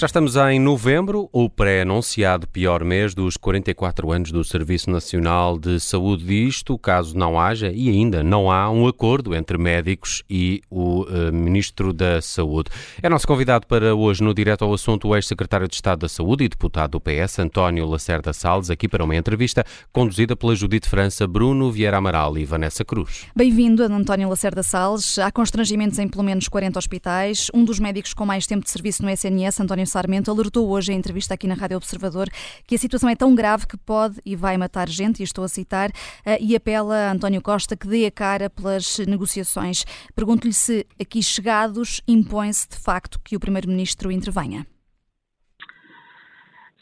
Já estamos em novembro, o pré-anunciado pior mês dos 44 anos do Serviço Nacional de Saúde. Disto, caso não haja, e ainda não há, um acordo entre médicos e o uh, Ministro da Saúde. É nosso convidado para hoje, no Direto ao Assunto, o ex-secretário de Estado da Saúde e deputado do PS, António Lacerda Salles, aqui para uma entrevista conduzida pela Judite França, Bruno Vieira Amaral e Vanessa Cruz. Bem-vindo, António Lacerda Salles. Há constrangimentos em pelo menos 40 hospitais. Um dos médicos com mais tempo de serviço no SNS, António Sarmento alertou hoje em entrevista aqui na Rádio Observador que a situação é tão grave que pode e vai matar gente, e estou a citar, eh, e apela a António Costa que dê a cara pelas negociações. Pergunto-lhe se aqui chegados impõe-se de facto que o Primeiro-Ministro intervenha.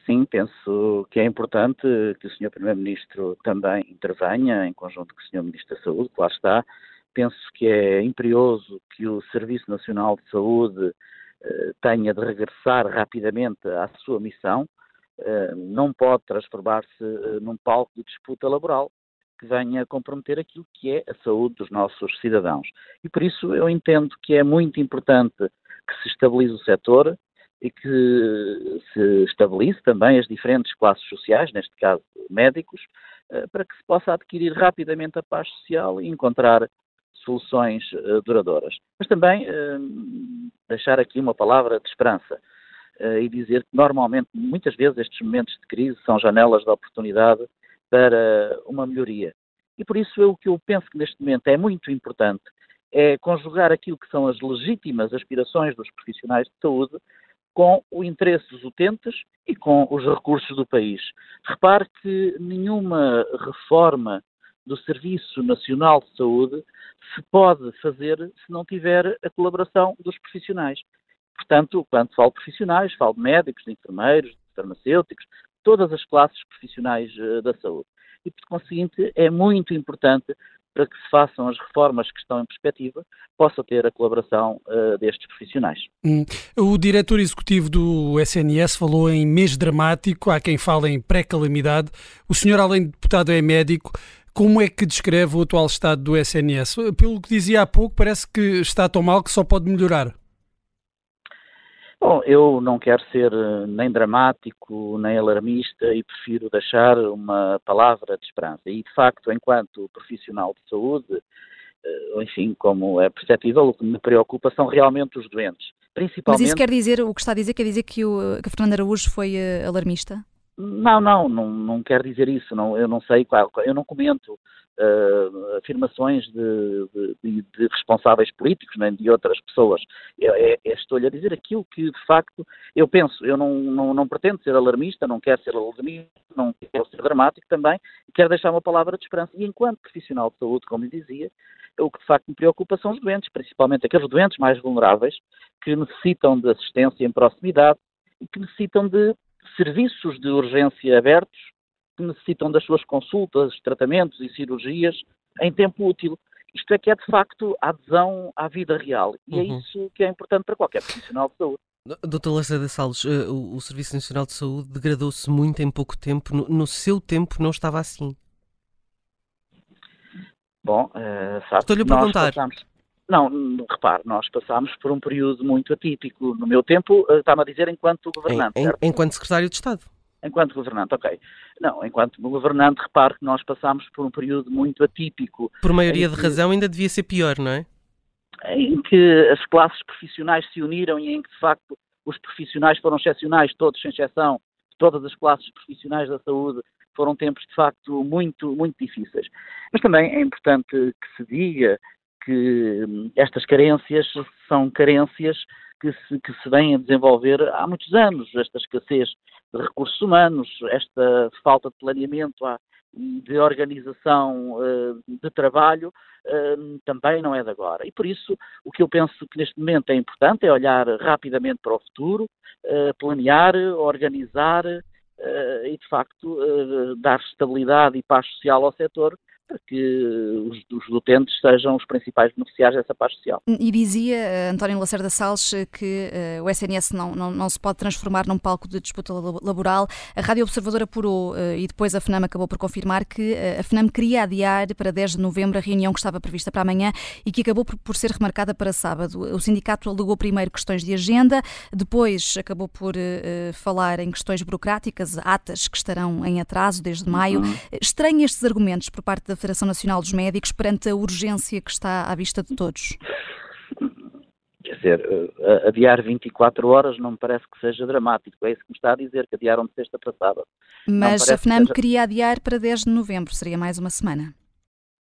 Sim, penso que é importante que o Sr. Primeiro-Ministro também intervenha, em conjunto com o Sr. Ministro da Saúde, lá está. Penso que é imperioso que o Serviço Nacional de Saúde tenha de regressar rapidamente à sua missão, eh, não pode transformar-se eh, num palco de disputa laboral que venha comprometer aquilo que é a saúde dos nossos cidadãos. E por isso eu entendo que é muito importante que se estabilize o setor e que se estabilize também as diferentes classes sociais, neste caso médicos, para que se possa adquirir rapidamente a paz social e encontrar soluções uh, duradouras. Mas também uh, deixar aqui uma palavra de esperança uh, e dizer que normalmente, muitas vezes, estes momentos de crise são janelas de oportunidade para uma melhoria. E por isso eu, o que eu penso que neste momento é muito importante é conjugar aquilo que são as legítimas aspirações dos profissionais de saúde com o interesse dos utentes e com os recursos do país. Repare que nenhuma reforma do Serviço Nacional de Saúde se pode fazer se não tiver a colaboração dos profissionais. Portanto, quando falo profissionais, falo de médicos, de enfermeiros, de farmacêuticos, todas as classes profissionais uh, da saúde. E, por conseguinte, é muito importante para que se façam as reformas que estão em perspectiva, possa ter a colaboração uh, destes profissionais. Hum. O diretor executivo do SNS falou em mês dramático, há quem fale em pré-calamidade. O senhor, além de deputado, é médico. Como é que descreve o atual estado do SNS? Pelo que dizia há pouco, parece que está tão mal que só pode melhorar. Bom, eu não quero ser eh, nem dramático, nem alarmista e prefiro deixar uma palavra de esperança. E, de facto, enquanto profissional de saúde, eh, enfim, como é perceptível, o que me preocupa são realmente os doentes. Principalmente... Mas isso quer dizer, o que está a dizer, quer dizer que, o, que a Fernanda Araújo foi uh, alarmista? Não, não, não, não quer dizer isso. Não, eu não sei qual, eu não comento uh, afirmações de, de, de, responsáveis políticos nem de outras pessoas. É, é, Estou-lhe a dizer aquilo que de facto eu penso. Eu não, não, não pretendo ser alarmista, não quero ser alarmista, não quero ser dramático também. Quero deixar uma palavra de esperança. E enquanto profissional de saúde, como lhe dizia, o que de facto me preocupa são os doentes, principalmente aqueles doentes mais vulneráveis que necessitam de assistência em proximidade e que necessitam de serviços de urgência abertos que necessitam das suas consultas, tratamentos e cirurgias em tempo útil. Isto é que é, de facto, a adesão à vida real. E é uhum. é isso que é importante para qualquer profissional de saúde. Doutor Lacerda Salles, eh, o Serviço Nacional de Saúde degradou-se muito em pouco tempo. No, seu tempo não estava assim. Bom, uh, sabe, Estou-lhe a perguntar. Passamos... Não, repare, nós passámos por um período muito atípico. No meu tempo, eh, está-me a dizer enquanto governante. Em, em, enquanto secretário de Estado. Enquanto governante, ok. Não, enquanto governante, repare que nós passámos por um período muito atípico. Por maioria de que, razão, ainda devia ser pior, não é? Em que as classes profissionais se uniram e em que, de facto, os profissionais foram excepcionais, todos sem exceção, todas as classes profissionais da saúde, foram tempos, de facto, muito, muito difíceis. Mas também é importante que se diga que estas carências são carências que se, que se vêm a desenvolver há muitos anos. Esta escassez de recursos humanos, esta falta de planeamento de organização uh, de trabalho uh, também não é de agora. E por isso o que eu penso que neste momento é importante é olhar rapidamente para o futuro, uh, planear, organizar e de facto dar estabilidade e paz social ao setor que os, os utentes sejam os principais beneficiários dessa paz social. E dizia uh, António Lacerda Salles que uh, o SNS não, não, não, se pode transformar num palco de disputa laboral. A Rádio Observador apurou uh, e depois a FNAM acabou por confirmar que a FNAM queria adiar para 10 de novembro a reunião que estava prevista para amanhã e que acabou por, por ser remarcada para sábado. O sindicato alegou primeiro questões de agenda, depois acabou por falar em questões burocráticas, atas que estarão em atraso desde maio. Uhum. Estranho estes argumentos por parte da Federação Nacional dos Médicos perante a urgência que está à vista de todos? Quer dizer, eh, adiar 24 horas não me parece que seja dramático. É isso que me está a dizer, que adiaram de sexta passada. Mas a FNAM seja... queria adiar para 10 de novembro, seria mais uma semana.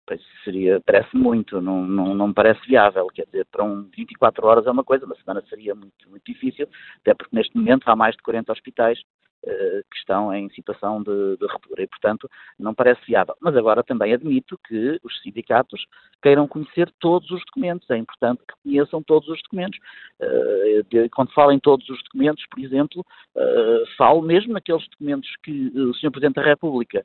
Pois seria, parece muito, não, não, não parece viável. Quer dizer, para um 24 horas é uma coisa, uma semana seria muito, muito difícil, até porque neste momento há mais de 40 hospitais que estão em situação de, de ruptura e, portanto, não parece viável. Mas agora também admito que os sindicatos queiram conhecer todos os documentos. É importante que conheçam todos os documentos. Uh, quando falo em todos os documentos, por exemplo, uh, falo mesmo naqueles documentos que o Sr. Presidente da República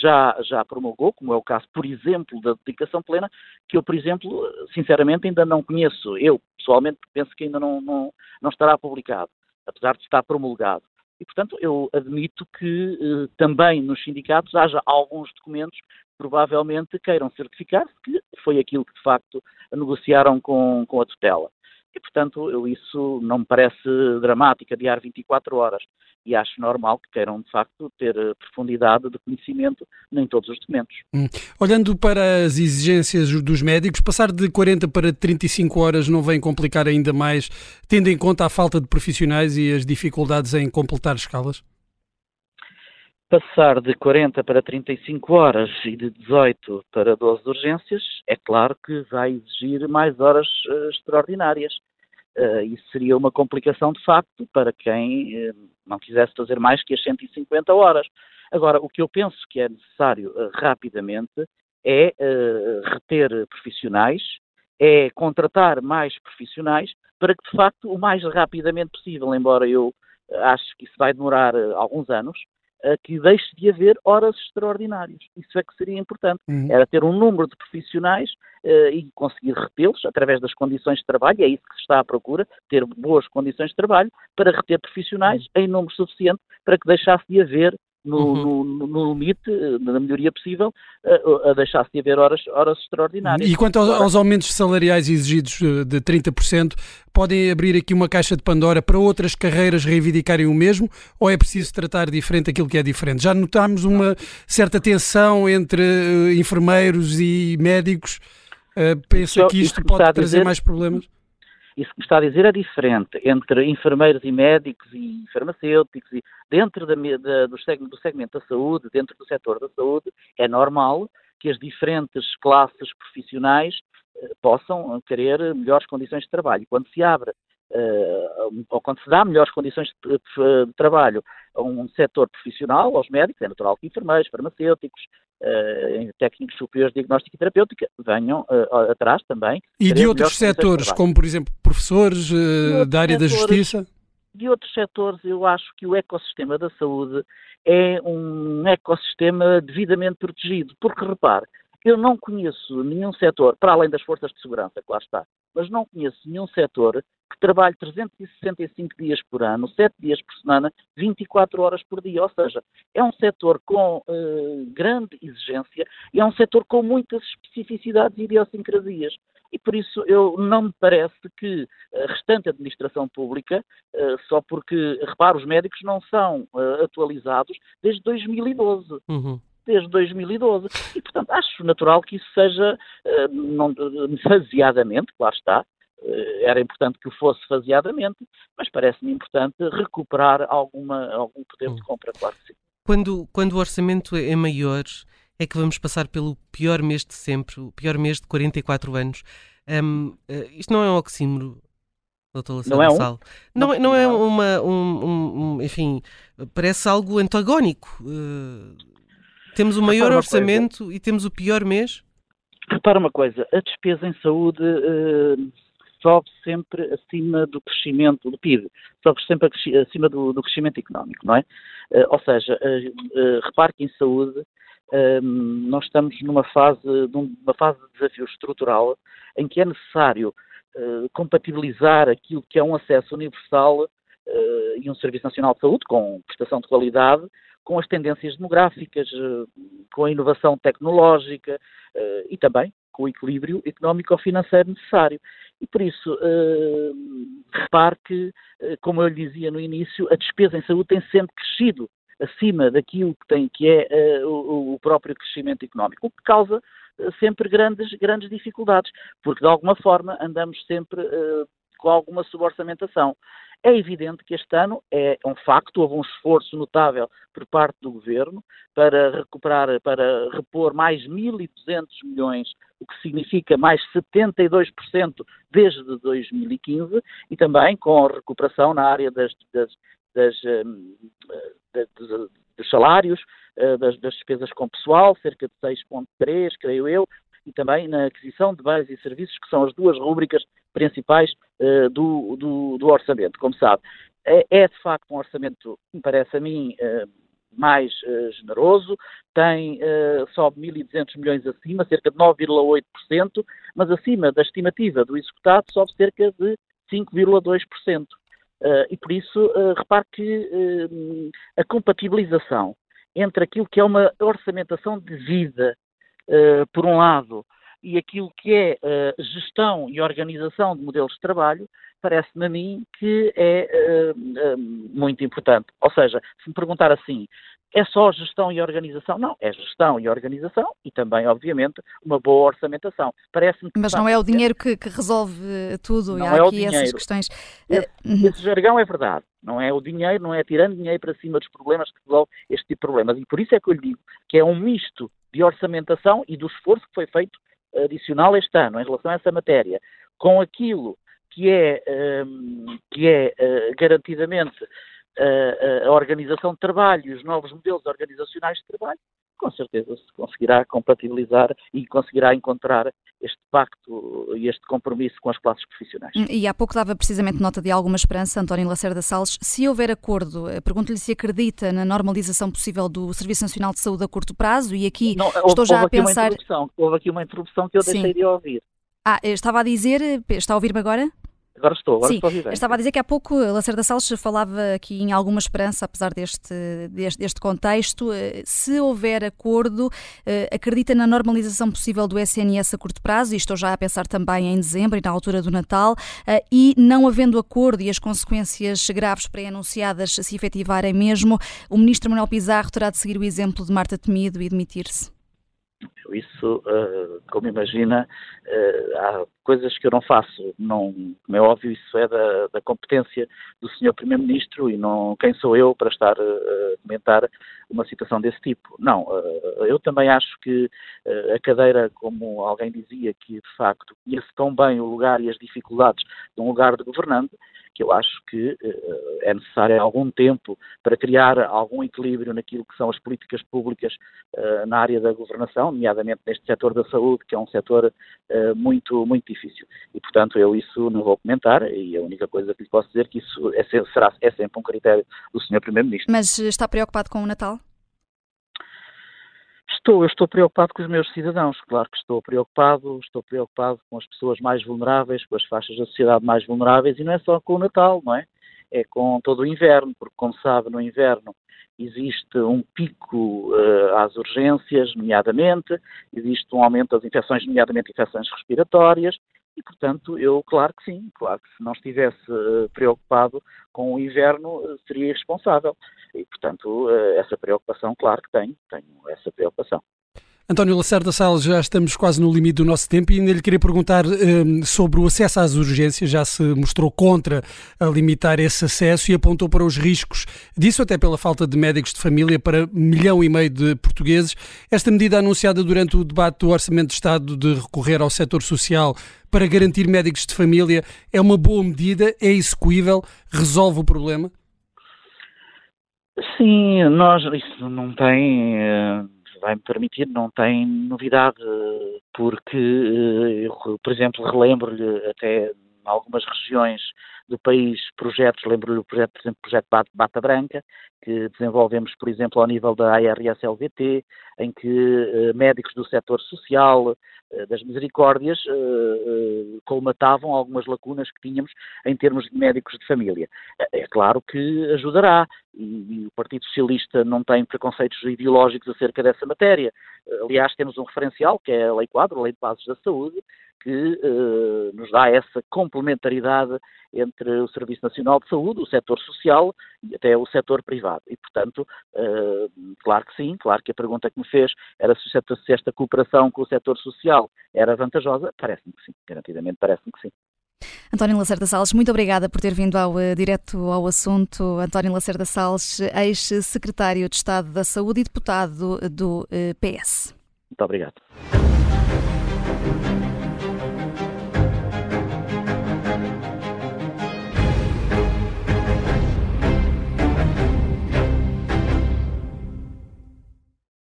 já, já promulgou, como é o caso, por exemplo, da dedicação plena, que eu, por exemplo, sinceramente ainda não conheço. Eu, pessoalmente, penso que ainda não, não, não estará publicado, apesar de estar promulgado. E, portanto, eu admito que eh, também nos sindicatos haja alguns documentos que provavelmente queiram certificar-se que foi aquilo que, de facto, negociaram com, com a tutela. E, portanto, eu, isso não me parece dramático, adiar 24 horas. E acho normal que queiram, de facto, ter eh, profundidade de conhecimento em todos os documentos. Hum. Olhando para as exigências dos médicos, passar de 40 para 35 horas não vem complicar ainda mais, tendo em conta a falta de profissionais e as dificuldades em completar escalas? Passar de 40 para 35 horas e de 18 para 12 urgências, é claro que vai exigir mais horas uh, extraordinárias. Uh, isso seria uma complicação de facto para quem uh, não quisesse fazer mais que as 150 horas. Agora, o que eu penso que é necessário rapidamente é reter profissionais, é contratar mais profissionais para que, de facto, o mais rapidamente possível, embora eu acho que isso vai demorar alguns anos, que deixe de haver horas extraordinárias. Isso é que seria importante. Uhum. Era ter um número de profissionais uh, e conseguir retê-los através das condições de trabalho, e é isso que se está à procura, ter boas condições de trabalho para reter profissionais uhum. em número suficiente para que deixasse de haver no, uhum. no, no, limite, na melhoria possível, a, a deixar-se de haver horas, horas extraordinárias. E quanto aos, aos, aumentos salariais exigidos eh, de 30%, podem abrir aqui uma caixa de Pandora para outras carreiras reivindicarem o mesmo ou é preciso tratar diferente aquilo que é diferente? Já notámos uma certa tensão entre enfermeiros e médicos. Uh, pensa que isto pode trazer dizer... mais problemas? Isso que me está a dizer é diferente entre enfermeiros e médicos e farmacêuticos e dentro da, da, do, segmento, do segmento da saúde, dentro do setor da saúde, é normal que as diferentes classes profissionais eh, possam querer melhores condições de trabalho. Quando se abre uh, ou quando se dá melhores condições de, trabalho a um setor profissional, aos médicos, é natural que enfermeiros, farmacêuticos, uh, técnicos superiores de diagnóstica e terapêutica venham atrás também. E de outros setores, como por exemplo professores da área setores, da justiça? De outros setores, eu acho que o ecossistema da saúde é um ecossistema devidamente protegido, porque repare, eu não conheço nenhum setor, para além das forças de segurança, que lá está, mas não conheço nenhum setor que trabalhe 365 dias por ano, 7 dias por semana, 24 horas por dia. Ou seja, é um setor com uh, grande exigência e é um setor com muitas especificidades e idiosincrasias. E por isso eu não me parece que a restante administração pública, uh, só porque, repara, os médicos não são uh, atualizados desde 2012. Uhum desde 2012. E, portanto, acho natural que isso seja, uh, não, faseadamente, claro está, uh, era importante que o fosse faseadamente, mas parece-me importante recuperar alguma, algum poder de hum. compra, claro que sim. Quando, quando o orçamento é maior, é que vamos passar pelo pior mês de sempre, o pior mês de 44 anos. Um, eh, isto não é um oxímoro, doutor não é um? Não, não, não, é uma, um, um, um, enfim, parece algo antagónico. Uh, temos o maior orçamento coisa. e temos o pior mês? Repara uma coisa, a despesa em saúde uh, sobe sempre acima do crescimento do PIB, sobe sempre acima do, do crescimento económico, não é? Uh, ou seja, uh, repare que em saúde nós estamos numa fase, numa fase de desafio estrutural em que é necessário compatibilizar aquilo que é um acesso universal e um Serviço Nacional de Saúde com prestação de qualidade com as tendências demográficas, uh, com a inovação tecnológica e também com o equilíbrio económico-financeiro necessário. E por isso, repare que, como eu lhe dizia no início, a despesa em saúde tem sempre crescido acima daquilo que tem que é o, próprio crescimento económico, o que causa sempre grandes, grandes dificuldades, porque de alguma forma andamos sempre com alguma suborçamentação. É evidente que este ano é um facto, houve um esforço notável por parte do Governo para recuperar, para repor mais 1.200 milhões, o que significa mais 72% desde 2015, e também com a recuperação na área das, das, das, dos salários, eh, das, das, despesas com pessoal, cerca de 6,3, creio eu, e também na aquisição de bens e serviços, que são as duas rúbricas principais uh, do, do, do, orçamento, como sabe. É, é, de facto um orçamento, me parece a mim, uh, mais uh, generoso, tem sobe 1.200 milhões acima, cerca de 9,8%, mas acima da estimativa do executado sobe cerca de 5,2%. Uh, e por isso, uh, repare que uh, a compatibilização entre aquilo que é uma orçamentação de vida, por um lado, e aquilo que é gestão e organização de modelos de trabalho, parece-me a mim que é muito importante. Ou seja, se me perguntar assim, é só gestão e organização? Não, é gestão e organização e também, obviamente, uma boa orçamentação. Parece-me Mas não é o dinheiro que, que resolve tudo não e há é aqui essas questões. Esse, uhum. esse jargão é verdade. Não é o dinheiro, não é tirando dinheiro para cima dos problemas que resolve este tipo de problemas. E por isso é que eu lhe digo que é um misto de orçamentação e do esforço que foi feito adicional este ano em relação a essa matéria, com aquilo que é, um, que é uh, garantidamente a, a organização de trabalho os novos modelos organizacionais de trabalho, com certeza se conseguirá compatibilizar e conseguirá encontrar este pacto e este compromisso com as classes profissionais. E há pouco dava precisamente nota de alguma esperança, António Lacerda Salles. Se houver acordo, eh, pergunto-lhe se acredita na normalização possível do Serviço Nacional de Saúde a curto prazo e aqui Não, estou houve, já houve a pensar... Houve aqui uma interrupção que eu Sim. deixei de ouvir. Ah, estava a dizer, está a ouvir-me agora? Agora estou, agora Sim, estou a viver. Estava a dizer que há pouco Lacerda Salles falava aqui em alguma esperança, apesar deste, deste, deste contexto. Eh, se houver acordo, eh, acredita na normalização possível do SNS a curto prazo, e estou já a pensar também em dezembro e na altura do Natal, eh, e não havendo acordo e as consequências graves pré-anunciadas se efetivarem mesmo, o ministro Manuel Pizarro terá de seguir o exemplo de Marta Temido e demitir-se? Isso, como imagina, há coisas que eu não faço. Não, como é óbvio, isso é da, da competência do Sr. Primeiro-Ministro e não quem sou eu para estar uh, a comentar uma situação desse tipo. Não, eu também acho que a cadeira, como alguém dizia, que de facto conhece tão bem o lugar e as dificuldades de um lugar de governante, que eu acho que é necessário algum tempo para criar algum equilíbrio naquilo que são as políticas públicas na área da governação, nomeadamente neste setor da saúde, que é um setor muito, muito difícil. E, portanto, eu isso não vou comentar e a única coisa que lhe posso dizer é que isso é, será, é sempre um critério do Sr. Primeiro-Ministro. Mas está preocupado com o Natal? Estou, eu estou preocupado com os meus cidadãos, claro que estou preocupado, estou preocupado com as pessoas mais vulneráveis, com as faixas da sociedade mais vulneráveis, e não é só com o Natal, não é? É com todo o inverno, porque, como sabe, no inverno existe um pico uh, às urgências, nomeadamente, existe um aumento das infecções, nomeadamente infecções respiratórias, e, portanto, eu, claro que sim, claro que se não estivesse uh, preocupado com o inverno, uh, seria irresponsável. E, portanto, essa preocupação, claro que tenho, tenho essa preocupação. António Lacerda Salles, já estamos quase no limite do nosso tempo e ainda lhe queria perguntar um, sobre o acesso às urgências. Já se mostrou contra a limitar esse acesso e apontou para os riscos disso, até pela falta de médicos de família para milhão e meio de portugueses. Esta medida anunciada durante o debate do Orçamento de Estado de recorrer ao setor social para garantir médicos de família é uma boa medida, é execuível, resolve o problema? Sim, nós, isso não tem. Uh vai-me permitir, não tem novidade, porque, eh, eu, por exemplo, relembro-lhe até em algumas regiões do país projetos, lembro-lhe o projeto, por exemplo, o projeto Bata Branca, que desenvolvemos, por exemplo, ao nível da ARS-LVT, em que uh, médicos do setor social, uh, das misericórdias, uh, colmatavam algumas lacunas que tínhamos em termos de médicos de família. É claro que ajudará, e, e, o Partido Socialista não tem preconceitos ideológicos acerca dessa matéria. Aliás, temos um referencial, que é a Lei Quadro, a Lei de Bases da Saúde, que nos dá essa complementaridade entre o Serviço Nacional de Saúde, o setor social e até o setor privado. E, portanto, uh, claro que sim, claro que a pergunta que me fez era se esta cooperação com o setor social era vantajosa. Parece-me que sim, garantidamente parece-me que sim. António Lacerda Salles, muito obrigada por ter vindo ao uh, direto ao assunto. António Lacerda Salles, ex-secretário de Estado da Saúde e deputado do uh, PS. Muito obrigado.